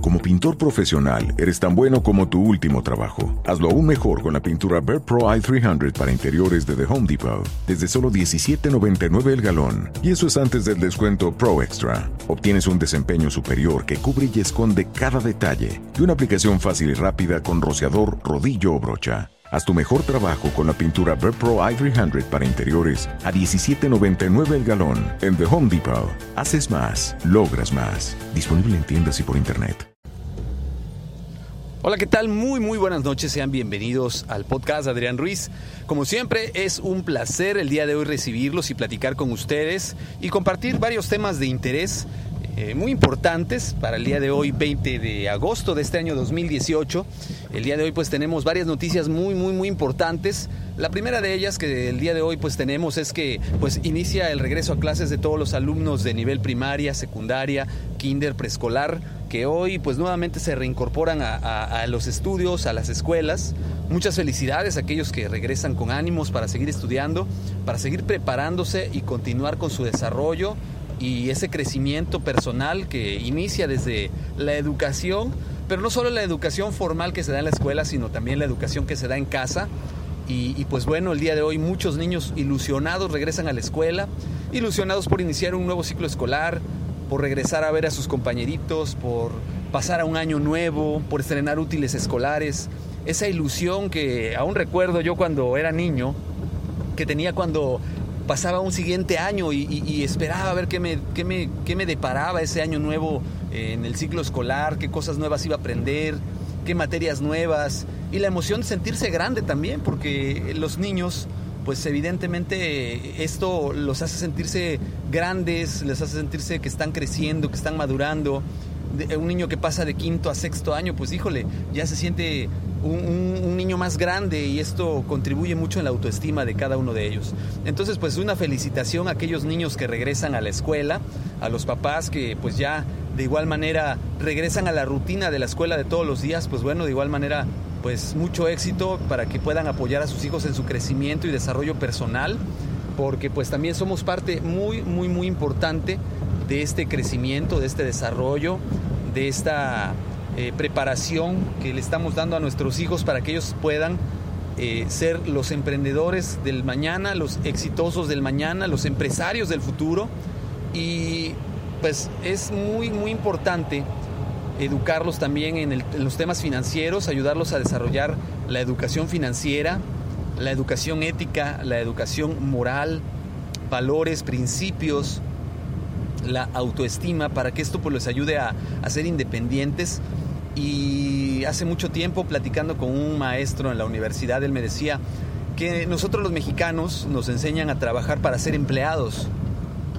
Como pintor profesional, eres tan bueno como tu último trabajo. Hazlo aún mejor con la pintura Bear Pro i300 para interiores de The Home Depot, desde solo $17.99 el galón. Y eso es antes del descuento Pro Extra. Obtienes un desempeño superior que cubre y esconde cada detalle, y una aplicación fácil y rápida con rociador, rodillo o brocha. Haz tu mejor trabajo con la pintura Bear Pro i300 para interiores a $17.99 el galón. En The Home Depot, haces más, logras más. Disponible en tiendas y por internet. Hola, ¿qué tal? Muy, muy buenas noches. Sean bienvenidos al podcast Adrián Ruiz. Como siempre, es un placer el día de hoy recibirlos y platicar con ustedes y compartir varios temas de interés eh, muy importantes para el día de hoy, 20 de agosto de este año 2018. El día de hoy pues tenemos varias noticias muy, muy, muy importantes. La primera de ellas que el día de hoy pues tenemos es que pues inicia el regreso a clases de todos los alumnos de nivel primaria, secundaria, kinder, preescolar, que hoy pues nuevamente se reincorporan a, a los estudios, a las escuelas. Muchas felicidades a aquellos que regresan con ánimos para seguir estudiando, para seguir preparándose y continuar con su desarrollo y ese crecimiento personal que inicia desde la educación, pero no solo la educación formal que se da en la escuela, sino también la educación que se da en casa. Y, pues bueno, el día de hoy muchos niños ilusionados regresan a la escuela, ilusionados por iniciar un nuevo ciclo escolar, por regresar a ver a sus compañeritos, por pasar a un año nuevo, por estrenar útiles escolares. Esa ilusión que aún recuerdo yo cuando era niño, que tenía cuando pasaba un siguiente año y, esperaba a ver qué me, qué, me, qué me deparaba ese año nuevo eh, en el ciclo escolar, qué cosas nuevas iba a aprender, qué materias nuevas y la emoción de sentirse grande también, porque los niños, pues evidentemente esto los hace sentirse grandes, les hace sentirse que están creciendo, que están madurando. un niño que pasa de quinto a sexto año, pues híjole, ya se siente un, niño más grande y esto contribuye mucho en la autoestima de cada uno de ellos. Entonces, pues una felicitación a aquellos niños que regresan a la escuela, a los papás que pues ya de igual manera regresan a la rutina de la escuela de todos los días, pues bueno, de igual manera pues mucho éxito para que puedan apoyar a sus hijos en su crecimiento y desarrollo personal, porque pues también somos parte muy, muy, muy importante de este crecimiento, de este desarrollo, de esta eh, preparación que le estamos dando a nuestros hijos para que ellos puedan eh, ser los emprendedores del mañana, los exitosos del mañana, los empresarios del futuro. Y pues es muy, muy importante educarlos también en, en los temas financieros, ayudarlos a desarrollar la educación financiera, la educación ética, la educación moral, valores, principios, la autoestima, para que esto pues les ayude a, a ser independientes y hace mucho tiempo platicando con un maestro en la universidad, él me decía que nosotros los mexicanos nos enseñan a trabajar para ser empleados,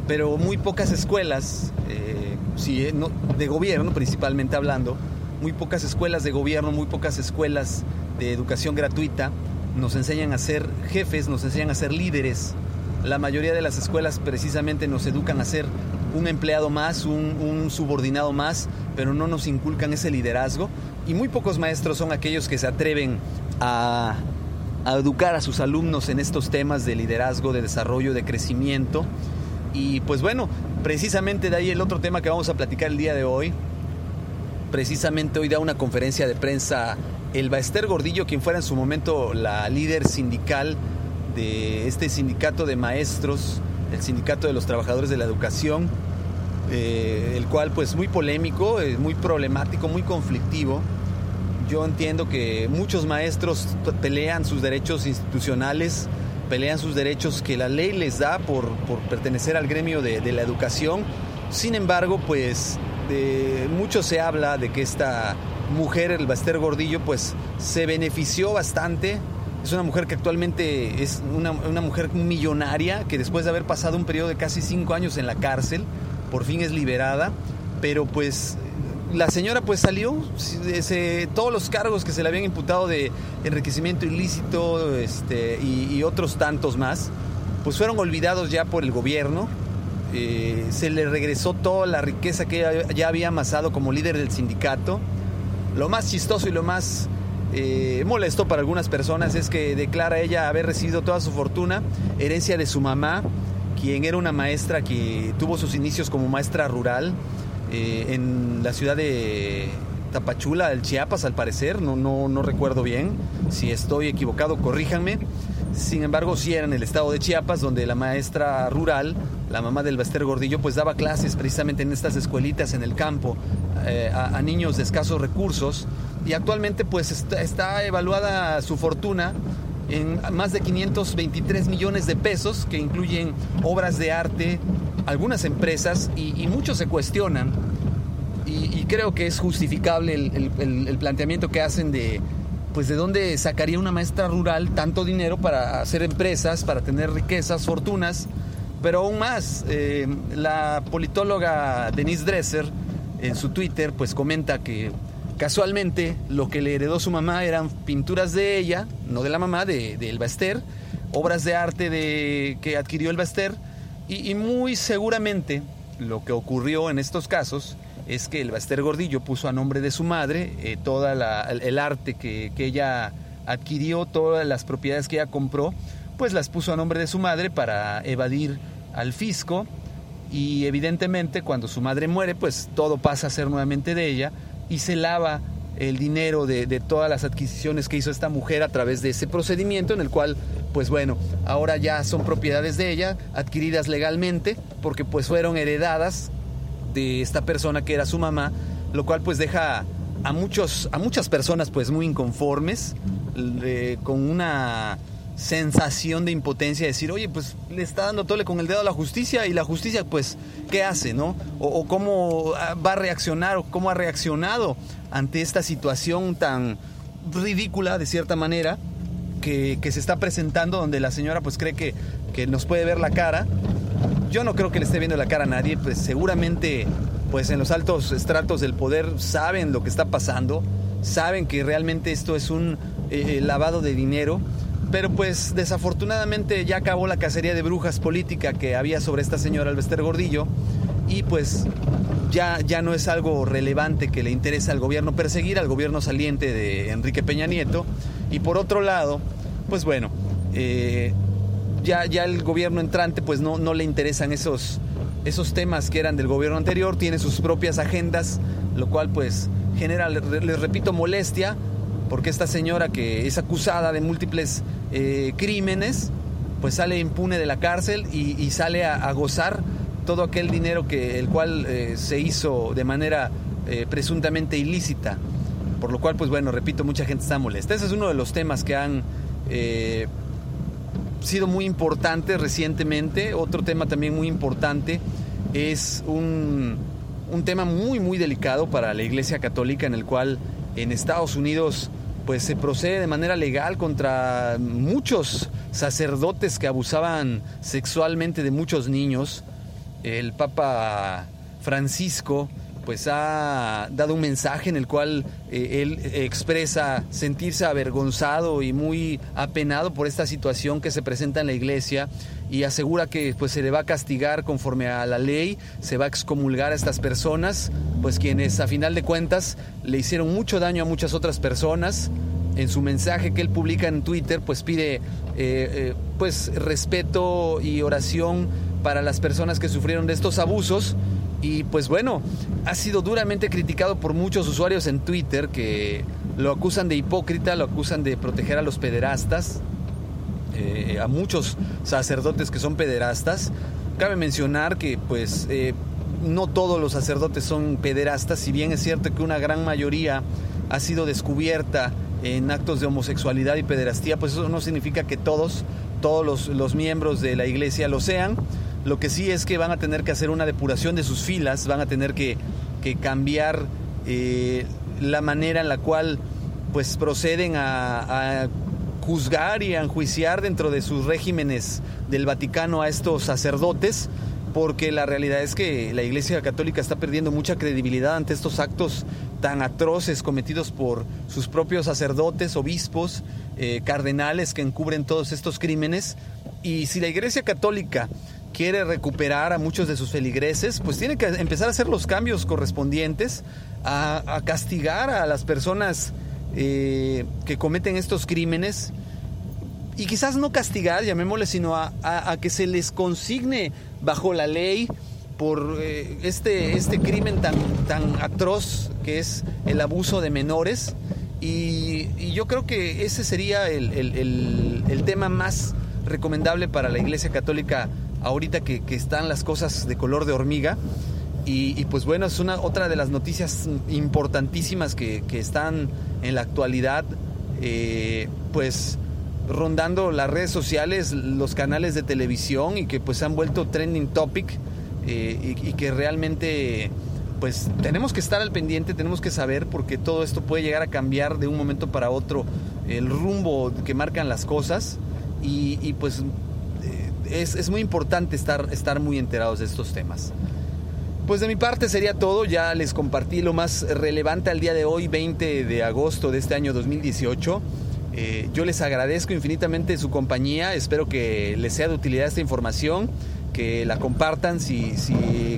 pero muy pocas escuelas, eh, eh, de gobierno principalmente hablando, muy pocas escuelas de gobierno, muy pocas escuelas de educación gratuita nos enseñan a ser jefes, nos enseñan a ser líderes. La mayoría de las escuelas precisamente nos educan a ser un empleado más, un, subordinado más, pero no nos inculcan ese liderazgo. Y muy pocos maestros son aquellos que se atreven a, educar a sus alumnos en estos temas de liderazgo, de desarrollo, de crecimiento. Y pues bueno, precisamente de ahí el otro tema que vamos a platicar el día de hoy. Precisamente hoy da una conferencia de prensa el Baester Gordillo, quien fuera en su momento la líder sindical de este sindicato de maestros el Sindicato de los Trabajadores de la Educación, eh, el cual pues muy polémico, es muy problemático, muy conflictivo. Yo entiendo que muchos maestros pelean sus derechos institucionales, pelean sus derechos que la ley les da por, pertenecer al gremio de, la educación. Sin embargo, pues de mucho se habla de que esta mujer, el Baster Gordillo, pues se benefició bastante es una mujer que actualmente es una, mujer millonaria, que después de haber pasado un periodo de casi cinco años en la cárcel, por fin es liberada, pero pues la señora pues salió, todos los cargos que se le habían imputado de enriquecimiento ilícito este, y, otros tantos más, pues fueron olvidados ya por el gobierno. Eh, se le regresó toda la riqueza que ya había amasado como líder del sindicato. Lo más chistoso y lo más eh, molesto para algunas personas es que declara ella haber recibido toda su fortuna, herencia de su mamá, quien era una maestra que tuvo sus inicios como maestra rural eh, en la ciudad de Tapachula, del Chiapas, al parecer, no, no, no recuerdo bien. Si estoy equivocado, corríjanme. Sin embargo, sí era en el estado de Chiapas, donde la maestra rural, la mamá del Baster Gordillo, pues daba clases precisamente en estas escuelitas en el campo eh, a, niños de escasos recursos. Y actualmente, pues está, evaluada su fortuna en más de 523 millones de pesos, que incluyen obras de arte, algunas empresas, y, muchos se cuestionan, y, creo que es justificable el planteamiento que hacen de pues de dónde sacaría una maestra rural tanto dinero para hacer empresas, para tener riquezas, fortunas, pero aún más, eh, la politóloga Denise Dresser en su Twitter pues comenta que casualmente lo que le heredó su mamá eran pinturas de ella, no de la mamá, de, de Elba Ester, obras de arte de, que adquirió Elba Ester, y, y muy seguramente lo que ocurrió en estos casos es que el Baster Gordillo puso a nombre de su madre eh, toda el, arte que, ella adquirió, todas las propiedades que ella compró, pues las puso a nombre de su madre para evadir al fisco. Y evidentemente cuando su madre muere, pues todo pasa a ser nuevamente de ella y se lava el dinero de, todas las adquisiciones que hizo esta mujer a través de ese procedimiento en el cual, pues bueno, ahora ya son propiedades de ella, adquiridas legalmente, porque pues fueron heredadas de esta persona que era su mamá, lo cual pues deja a, muchos, a muchas personas pues muy inconformes, con una sensación de impotencia, decir, oye, pues le está dando tole con el dedo a la justicia y la justicia pues, ¿qué hace, no? O, cómo va a reaccionar o cómo ha reaccionado ante esta situación tan ridícula de cierta manera que, se está presentando donde la señora pues cree que, que nos puede ver la cara yo no creo que le esté viendo la cara a nadie, pues seguramente pues en los altos estratos del poder saben lo que está pasando, saben que realmente esto es un eh, eh, lavado de dinero, pero pues desafortunadamente ya acabó la cacería de brujas política que había sobre esta señora Albester Gordillo y pues ya, ya no es algo relevante que le interesa al gobierno perseguir al gobierno saliente de Enrique Peña Nieto. Y por otro lado, pues bueno, eh, ya, ya el gobierno entrante pues no, no le interesan esos, esos temas que eran del gobierno anterior, tiene sus propias agendas, lo cual pues genera, les repito, molestia, porque esta señora que es acusada de múltiples eh, crímenes, pues sale impune de la cárcel y, sale a, gozar todo aquel dinero que el cual eh, se hizo de manera eh, presuntamente ilícita. Por lo cual, pues bueno, repito, mucha gente está molesta. Ese es uno de los temas que han sido muy importante recientemente. Otro tema también muy importante es un, un, tema muy, muy delicado para la Iglesia Católica en el cual en Estados Unidos pues se procede de manera legal contra muchos sacerdotes que abusaban sexualmente de muchos niños. El Papa Francisco pues ha dado un mensaje en el cual eh, él expresa sentirse avergonzado y muy apenado por esta situación que se presenta en la iglesia y asegura que pues se le va a castigar conforme a la ley, se va a excomulgar a estas personas, pues quienes a final de cuentas le hicieron mucho daño a muchas otras personas. En su mensaje que él publica en Twitter, pues pide eh, eh, pues respeto y oración para las personas que sufrieron de estos abusos y pues bueno, ha sido duramente criticado por muchos usuarios en Twitter que lo acusan de hipócrita, lo acusan de proteger a los pederastas, eh, a muchos sacerdotes que son pederastas. Cabe mencionar que pues eh, no todos los sacerdotes son pederastas, si bien es cierto que una gran mayoría ha sido descubierta en actos de homosexualidad y pederastía, pues eso no significa que todos, todos los, los miembros de la iglesia lo sean. Lo que sí es que van a tener que hacer una depuración de sus filas, van a tener que, cambiar eh, la manera en la cual pues proceden a, juzgar y a enjuiciar dentro de sus regímenes del Vaticano a estos sacerdotes porque la realidad es que la Iglesia Católica está perdiendo mucha credibilidad ante estos actos tan atroces cometidos por sus propios sacerdotes, obispos, eh, cardenales que encubren todos estos crímenes. Y si la Iglesia Católica quiere recuperar a muchos de sus feligreses, pues tiene que empezar a hacer los cambios correspondientes, a, castigar a las personas eh, que cometen estos crímenes y quizás no castigar, llamémosle, sino a, que se les consigne bajo la ley por eh, este, este crimen tan, tan atroz que es el abuso de menores. Y, yo creo que ese sería el, tema más recomendable para la Iglesia Católica ahorita que, están las cosas de color de hormiga. Y, pues bueno, es una otra de las noticias importantísimas que, están en la actualidad. Eh, pues rondando las redes sociales, los canales de televisión y que pues se han vuelto trending topic eh, y, que realmente pues tenemos que estar al pendiente, tenemos que saber porque todo esto puede llegar a cambiar de un momento para otro el rumbo que marcan las cosas y, pues eh, es, muy importante estar, estar muy enterados de estos temas. Pues de mi parte sería todo, ya les compartí lo más relevante al día de hoy, 20 de agosto de este año 2018. Eh, yo les agradezco infinitamente su compañía, espero que les sea de utilidad esta información, que la compartan, si,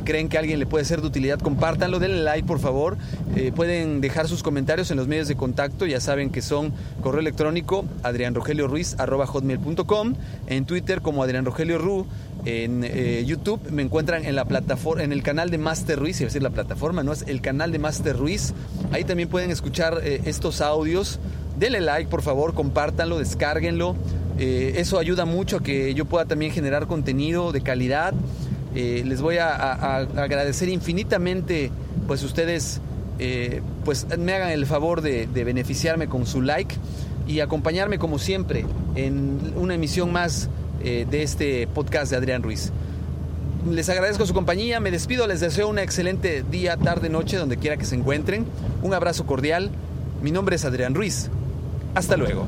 creen que alguien le puede ser de utilidad, compártanlo, denle like por favor, eh, pueden dejar sus comentarios en los medios de contacto, ya saben que son correo electrónico adrianrogelioruiz.com, en Twitter como Adrián Rogelio Ru, en eh, YouTube me encuentran en la plataforma, en el canal de Master Ruiz, a decir la plataforma, no es el canal de Master Ruiz, ahí también pueden escuchar estos audios. Denle like, por favor, compártanlo, descárguenlo. Eh, eso ayuda mucho a que yo pueda también generar contenido de calidad. Eh, les voy a, agradecer infinitamente, pues ustedes, eh, pues me hagan el favor de, beneficiarme con su like y acompañarme como siempre en una emisión más de este podcast de Adrián Ruiz. Les agradezco su compañía, me despido, les deseo un excelente día, tarde, noche, donde quiera que se encuentren. Un abrazo cordial. Mi nombre es Adrián Ruiz. Hasta luego.